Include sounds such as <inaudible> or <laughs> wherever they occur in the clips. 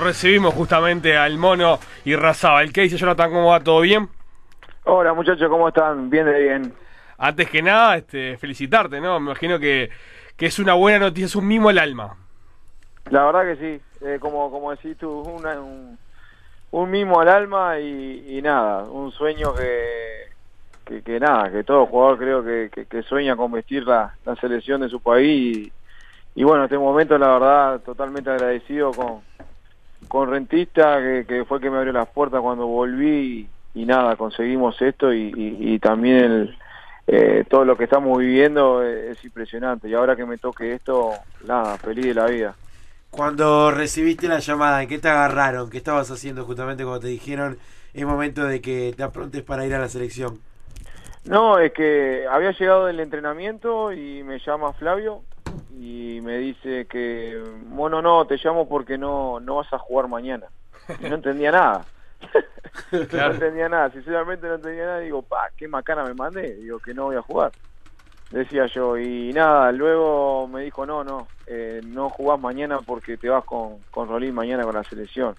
Recibimos justamente al mono y Razaba. ¿El que dice Jonathan? ¿Cómo va? ¿Todo bien? Hola muchachos, ¿cómo están? Bien de bien. Antes que nada, este, felicitarte, ¿no? Me imagino que, que es una buena noticia, es un mimo al alma. La verdad que sí, eh, como, como decís tú, una, un, un mimo al alma y, y nada, un sueño que, que, que, nada, que todo jugador creo que, que, sueña con vestir la, la, selección de su país y, y bueno, este momento la verdad totalmente agradecido con, con Rentista, que, que, fue que me abrió las puertas cuando volví y, y nada, conseguimos esto y, y también el, eh, todo lo que estamos viviendo es, es, impresionante y ahora que me toque esto, nada, feliz de la vida. Cuando recibiste la llamada, ¿en qué te agarraron? ¿Qué estabas haciendo justamente cuando te dijeron es momento de que te aprontes para ir a la selección? No, es que había llegado del entrenamiento y me llama Flavio y me dice que, bueno, no, te llamo porque no, no vas a jugar mañana. Y no entendía nada. <laughs> Claro. no entendía nada, sinceramente no entendía nada. Digo, pa, qué macana me mandé. Digo, que no voy a jugar. Decía yo, y nada, luego me dijo, no, no, eh, no jugás mañana porque te vas con, con Rolín mañana con la selección.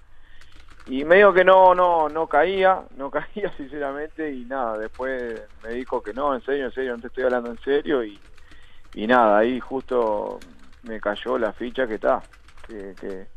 Y me dijo que no, no, no caía, no caía <laughs> sinceramente y nada, después me dijo que no, en serio, en serio, no te estoy hablando en serio y, y nada, ahí justo me cayó la ficha que está, que, que,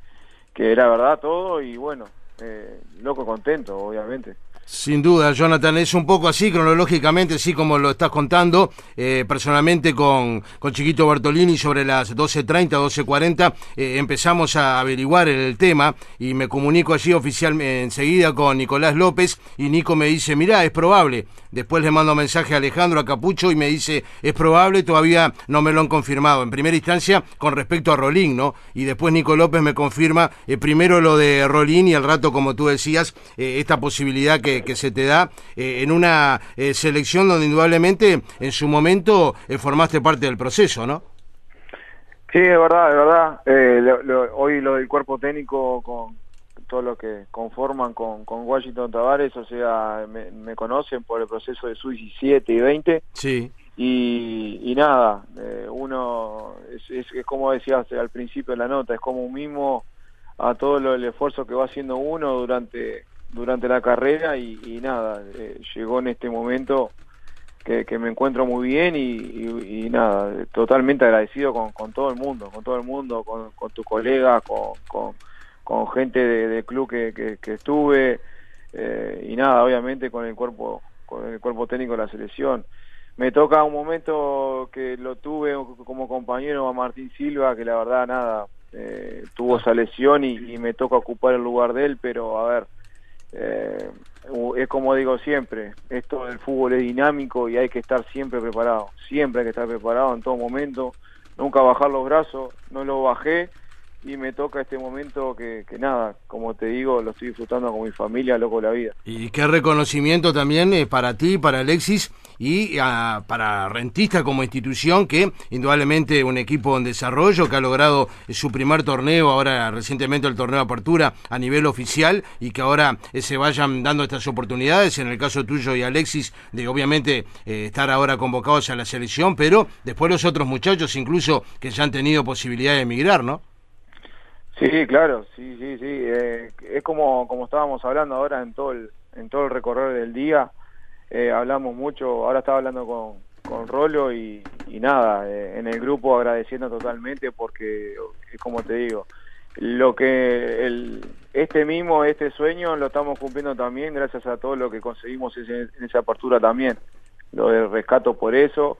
que, era verdad todo y bueno, eh, loco contento, obviamente. Sin duda, Jonathan, es un poco así, cronológicamente, así como lo estás contando. Eh, personalmente, con, con Chiquito Bartolini, sobre las 12.30, 12.40, eh, empezamos a averiguar el tema y me comunico allí oficialmente enseguida con Nicolás López y Nico me dice, mirá, es probable. Después le mando mensaje a Alejandro, a Capucho y me dice, es probable, todavía no me lo han confirmado. En primera instancia, con respecto a Rolín, ¿no? Y después Nico López me confirma eh, primero lo de Rolín y al rato, como tú decías, eh, esta posibilidad que, que, se te da eh, en una eh, selección donde indudablemente en su momento eh, formaste parte del proceso, ¿no? Sí, es verdad, es verdad. Eh, lo, lo, hoy lo del cuerpo técnico con todo lo que conforman con, con Washington Tavares, o sea, me, me conocen por el proceso de su 17 y 20. Sí. Y, y nada, eh, uno, es, es, es, como decías al principio de la nota, es como un mimo a todo lo, el esfuerzo que va haciendo uno durante durante la carrera y, nada, eh, llegó en este momento que, que, me encuentro muy bien y, nada, totalmente agradecido con, con, todo el mundo, con todo el mundo, con, con tu colega, con, con, gente de, de club que, que, estuve eh, y nada, obviamente con el cuerpo, con el cuerpo técnico de la selección. Me toca un momento que lo tuve como compañero a Martín Silva, que la verdad nada, eh, tuvo esa lesión y me toca ocupar el lugar de él, pero a ver, eh, es como digo siempre, esto del fútbol es dinámico y hay que estar siempre preparado, siempre hay que estar preparado en todo momento, nunca bajar los brazos, no lo bajé y me toca este momento que, nada, como te digo, lo estoy disfrutando con mi familia, loco la vida. Y qué reconocimiento también eh, para ti, para Alexis y uh, para Rentista como institución, que indudablemente un equipo en desarrollo que ha logrado eh, su primer torneo, ahora recientemente el torneo de apertura a nivel oficial y que ahora eh, se vayan dando estas oportunidades, en el caso tuyo y Alexis, de obviamente eh, estar ahora convocados a la selección, pero después los otros muchachos incluso que ya han tenido posibilidad de emigrar, ¿no? Sí, claro, sí, sí, sí. Eh, es como, como estábamos hablando ahora en todo el, en todo el recorrer del día. Eh, hablamos mucho, ahora estaba hablando con, con Rolo y, nada, eh, en el grupo agradeciendo totalmente porque, es como te digo, lo que el, este mismo, este sueño lo estamos cumpliendo también gracias a todo lo que conseguimos en esa apertura también. Lo del rescato por eso.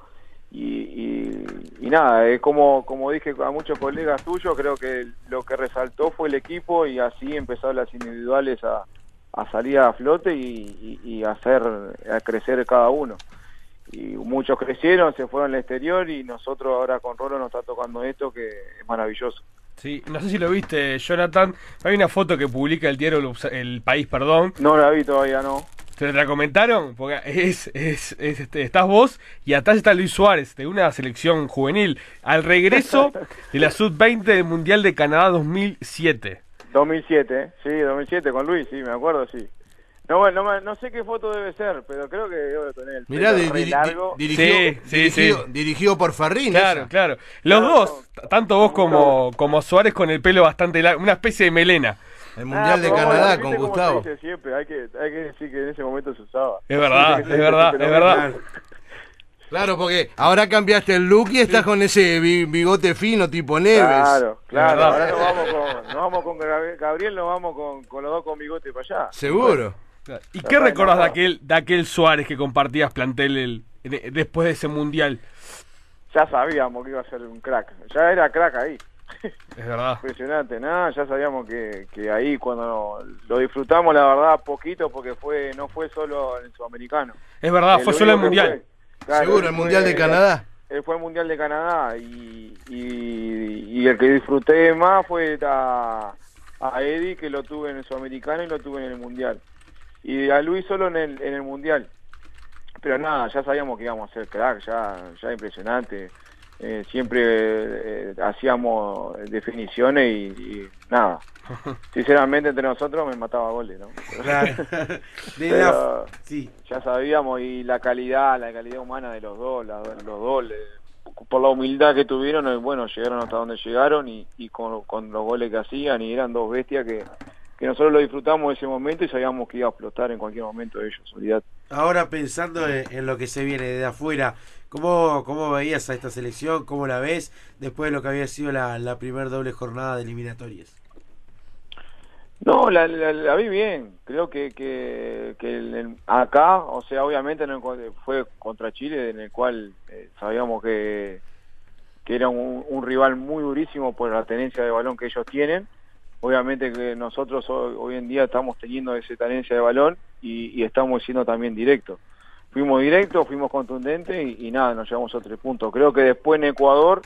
Y, y, y, nada, es como, como dije a muchos colegas tuyos, creo que lo que resaltó fue el equipo y así empezaron las individuales a, a salir a flote y, y, hacer, a crecer cada uno. Y muchos crecieron, se fueron al exterior y nosotros ahora con Rolo nos está tocando esto que es maravilloso. Sí, no sé si lo viste, Jonathan. Hay una foto que publica el diario El País, perdón. No la vi todavía, no. ¿Te la comentaron? Porque es, es, es este, estás vos y atrás está Luis Suárez de una selección juvenil al regreso <laughs> de la Sub-20 del Mundial de Canadá 2007. 2007, sí, 2007 con Luis, sí, me acuerdo, sí. No, bueno, no, no, sé qué foto debe ser, pero creo que debo tener el Mirá, di, di, largo. Dirigido, sí, sí, dirigido, sí. dirigido por Farrín. Claro, esa. claro. Los claro, dos, tanto vos como, como Suárez con el pelo bastante largo, una especie de melena. El Mundial de Canadá con Gustavo. siempre, hay que, hay que decir que en ese momento se usaba. Es verdad, es verdad, es verdad. Claro, porque ahora cambiaste el look y estás con ese bigote fino tipo Neves. Claro, claro. Ahora nos vamos con, nos vamos con Gabriel, nos vamos con, con los dos con bigote para allá. Seguro. ¿Y qué recordás de aquel, de aquel Suárez que compartías plantel el, después de ese mundial? Ya sabíamos que iba a ser un crack. Ya era crack ahí. Es verdad. Impresionante, nada, ya sabíamos que, que ahí cuando lo disfrutamos, la verdad, poquito, porque fue no fue solo el sudamericano. Es verdad, fue solo el mundial. Seguro, el mundial de Canadá. Él fue el mundial de Canadá y, y, el que disfruté más fue a, a Eddie, que lo tuve en el sudamericano y lo tuve en el mundial y a Luis solo en el, en el Mundial. Pero nada, ya sabíamos que íbamos a ser crack, ya, ya impresionante. Eh, siempre eh, hacíamos definiciones y, nada. <laughs> Sinceramente entre nosotros me mataba goles, ¿no? <laughs> Pero, sí. Ya sabíamos y la calidad, la calidad humana de los dos, los dos, por la humildad que tuvieron, bueno, llegaron hasta donde llegaron y, y con, con los goles que hacían y eran dos bestias que, que nosotros lo disfrutamos ese momento y sabíamos que iba a explotar en cualquier momento de ellos, Ahora pensando en, lo que se viene de afuera, ¿cómo, ¿cómo veías a esta selección? ¿Cómo la ves después de lo que había sido la, la primera doble jornada de eliminatorias? No, la, la, vi bien. Creo que, que, acá, o sea, obviamente fue contra Chile, en el cual eh, sabíamos que, que era un, rival muy durísimo por la tenencia de balón que ellos tienen obviamente que nosotros hoy, en día estamos teniendo esa tenencia de balón y, estamos siendo también directos. Fuimos directos, fuimos contundentes y, nada, nos llevamos a tres puntos. Creo que después en Ecuador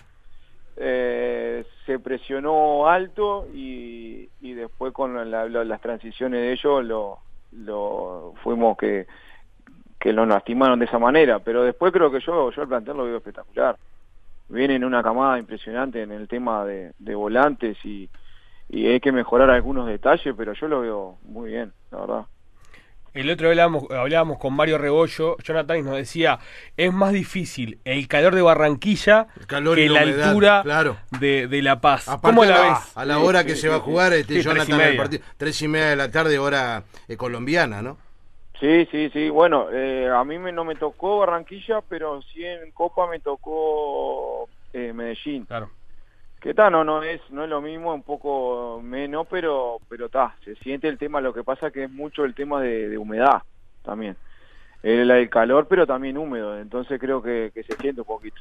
eh, se presionó alto y, después con las transiciones de ellos lo, lo fuimos que, que lo lastimaron de esa manera. Pero después creo que yo, yo el plantel lo veo espectacular. Vienen una camada impresionante en el tema de volantes y hay que mejorar algunos detalles, pero yo lo veo muy bien, la verdad. El otro día hablábamos, hablábamos con Mario Rebollo, Jonathan nos decía, es más difícil el calor de Barranquilla que la, altura de, de, La Paz. ¿Cómo la, ves? A la hora que se va a jugar, este Jonathan, el partido, tres y media de la tarde, hora eh, colombiana, ¿no? Sí, sí, sí. Bueno, eh, a mí me, no me tocó Barranquilla, pero sí en Copa me tocó eh, Medellín. Claro que está no no es no es lo mismo un poco menos pero pero está se siente el tema lo que pasa que es mucho el tema de, humedad también. El, el, calor pero también húmedo entonces creo que, se siente un poquito.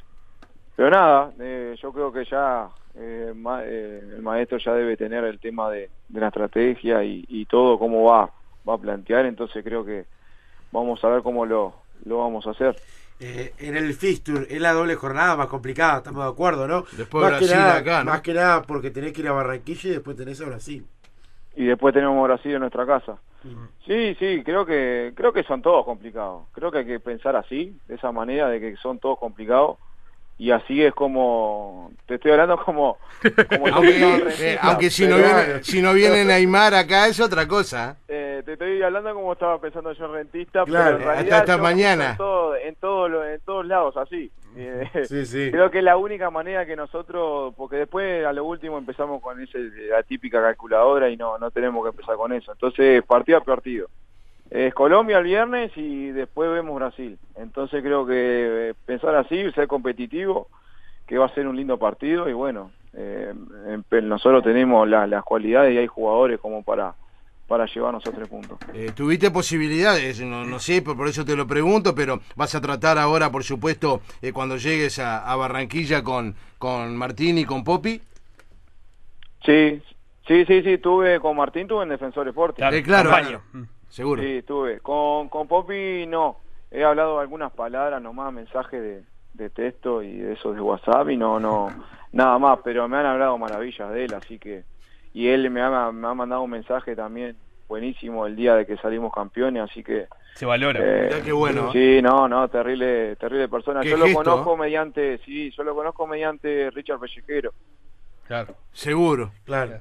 Pero nada eh, yo creo que ya eh, eh, el maestro ya debe tener el tema de, la estrategia y, y, todo cómo va va a plantear entonces creo que vamos a ver cómo lo lo vamos a hacer eh, en el fixture es la doble jornada más complicada, estamos de acuerdo, ¿no? Después más Brasil que nada, acá, Más que nada porque tenés que ir a Barranquilla y después tenés a Brasil. Y después tenemos Brasil en nuestra casa. Sí, sí, creo que creo que son todos complicados. Creo que hay que pensar así, de esa manera, de que son todos complicados y así es como te estoy hablando como, <laughs> aunque, si no viene si no viene Neymar acá es otra cosa eh, estoy hablando como estaba pensando yo rentista pero en realidad hasta mañana en todo, en en todos lados así sí, sí. <laughs> creo que es la única manera que nosotros porque después a lo último empezamos con ese la típica calculadora y no no tenemos que empezar con eso entonces partido a partido es Colombia el viernes y después vemos Brasil. Entonces creo que eh, pensar así, ser competitivo, que va a ser un lindo partido y bueno, eh, nosotros tenemos las cualidades y hay jugadores como para para llevarnos a tres puntos. Eh, ¿Tuviste posibilidades? No, sé, por, eso te lo pregunto, pero vas a tratar ahora, por supuesto, cuando llegues a, Barranquilla con, con Martín y con Popi. Sí, sí, sí, sí, tuve con Martín, tuve en Defensor Sporting. Claro, claro. Seguro. Sí, estuve. Con, con Poppy no. He hablado algunas palabras nomás, mensajes de, de texto y de esos de WhatsApp y no, no, nada más, pero me han hablado maravillas de él, así que, y él me ha, me ha mandado un mensaje también buenísimo el día de que salimos campeones, así que... Se valora. Eh, qué bueno. Sí, no, no, terrible, terrible persona. Yo lo conozco mediante, sí, yo lo conozco mediante Richard Pellejero. Claro. Seguro. Claro.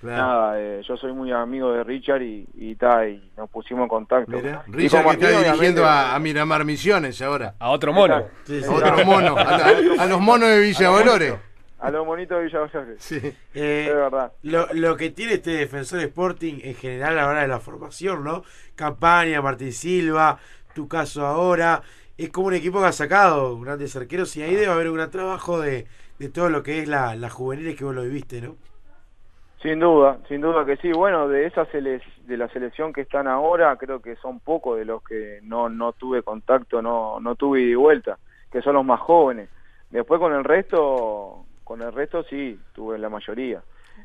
Nada, eh, yo soy muy amigo de Richard y, y, y nos pusimos en contacto. Richard que está dirigiendo a, Miramar Misiones ahora. A otro mono. A otro mono, a, los monos de Villa Valores. A los monitos de Villa. Sí. Eh, Es verdad. Lo, lo que tiene este defensor Sporting en general a la hora de la formación, ¿no? Campaña, Martín Silva, tu caso ahora, es como un equipo que ha sacado grandes arqueros y ahí debe haber un gran trabajo de, de todo lo que es la, la juvenil que vos lo viviste, ¿no? Sin duda, sin duda que sí. Bueno, de esa sele- de la selección que están ahora, creo que son pocos de los que no no tuve contacto, no no tuve ida y vuelta, que son los más jóvenes. Después con el resto, con el resto sí, tuve la mayoría.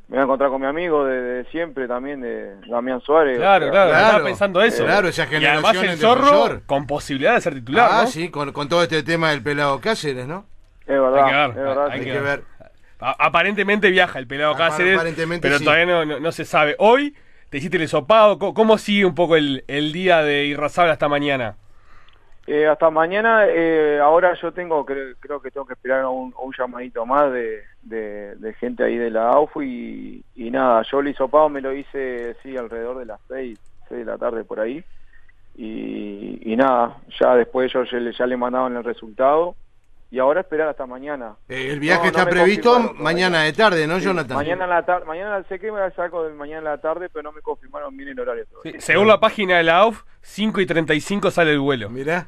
Me voy a encontrar con mi amigo de, de siempre también, de Damián Suárez. Claro, claro, Claro, estaba pensando eso. claro, esa y además generación el zorro con posibilidad de ser titular, ah, ¿no? sí, con, con todo este tema del pelado Cáceres, ¿no? Es verdad, Hay que ver, es verdad. hay sí. que ver. Aparentemente viaja el pelado Apar- Cáceres, aparentemente pero sí. todavía no, no, no se sabe. Hoy te hiciste el hisopado. ¿Cómo, cómo sigue un poco el, el día de Irrazabal hasta mañana? Eh, hasta mañana, eh, ahora yo tengo, creo, creo que tengo que esperar a un, a un llamadito más de, de, de gente ahí de la AUFU y, y nada, yo el hisopado me lo hice, sí, alrededor de las 6, 6 de la tarde por ahí y, y nada, ya después ellos ya le, ya le mandaban el resultado y ahora esperar hasta mañana. Eh, el viaje No, está previsto mañana de tarde, ¿no, Sí, Jonathan? Mañana en la tarde, mañana sé que me saco del mañana en la tarde, pero no me confirmaron bien el horario todavía. Sí, según la página de la AUF, 5 y 35 sale el vuelo. Mirá.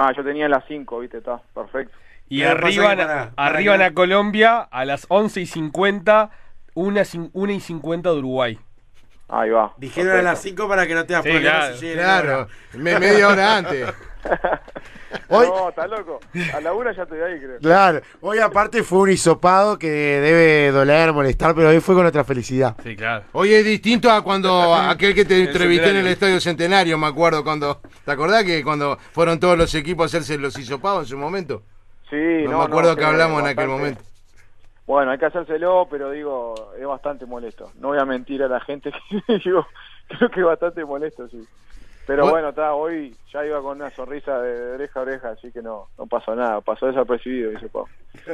Ah, yo tenía las 5, viste, está, perfecto. Y arriban, para- para arriban a Colombia a las 11 y 50, 1, y 50 de Uruguay. Ahí va. Dijeron a perfecto. las 5 para que no te das Sí, claro, si. Claro, me- media hora antes. <laughs> Hoy- No, está loco. A la una ya estoy ahí, creo. Claro, hoy aparte fue un hisopado que debe doler, molestar, pero hoy fue con otra felicidad. Sí, claro. Hoy es distinto a cuando <laughs> aquel que te entrevisté en el. Estadio Centenario, me acuerdo cuando. ¿Te acordás que cuando fueron todos los equipos a hacerse los hisopados en su momento? Sí, No, no, me acuerdo no, que hablamos en aquel momento. Bueno, hay que hacérselo, pero digo, es bastante molesto. No voy a mentir a la gente <laughs> que digo, creo que es bastante molesto, sí. Pero Bu- bueno, está, hoy ya iba con una sonrisa de oreja a oreja, así que no, no pasó nada, pasó desapercibido, dice Pau. <laughs>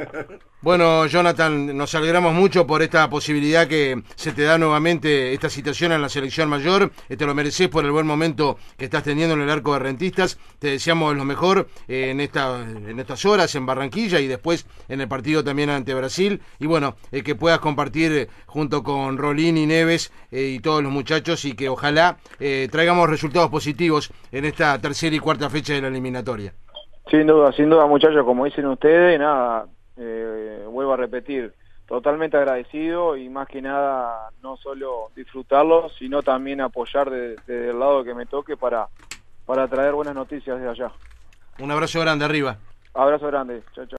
Bueno, Jonathan, nos alegramos mucho por esta posibilidad que se te da nuevamente esta situación en la selección mayor. Eh, Te lo mereces por el buen momento que estás teniendo en el arco de rentistas. Te deseamos lo mejor eh, en, esta, en estas horas en Barranquilla y después en el partido también ante Brasil. Y bueno, eh, que puedas compartir junto con Rolín y Neves y todos los muchachos y que ojalá traigamos resultados positivos en esta tercera y cuarta fecha de la eliminatoria. Sin duda, sin duda, muchachos, como dicen ustedes, nada, eh, vuelvo a repetir, totalmente agradecido y más que nada no solo disfrutarlo, sino también apoyar desde de, el lado que me toque para, para traer buenas noticias desde allá. Un abrazo grande arriba. Abrazo grande, chao, chao.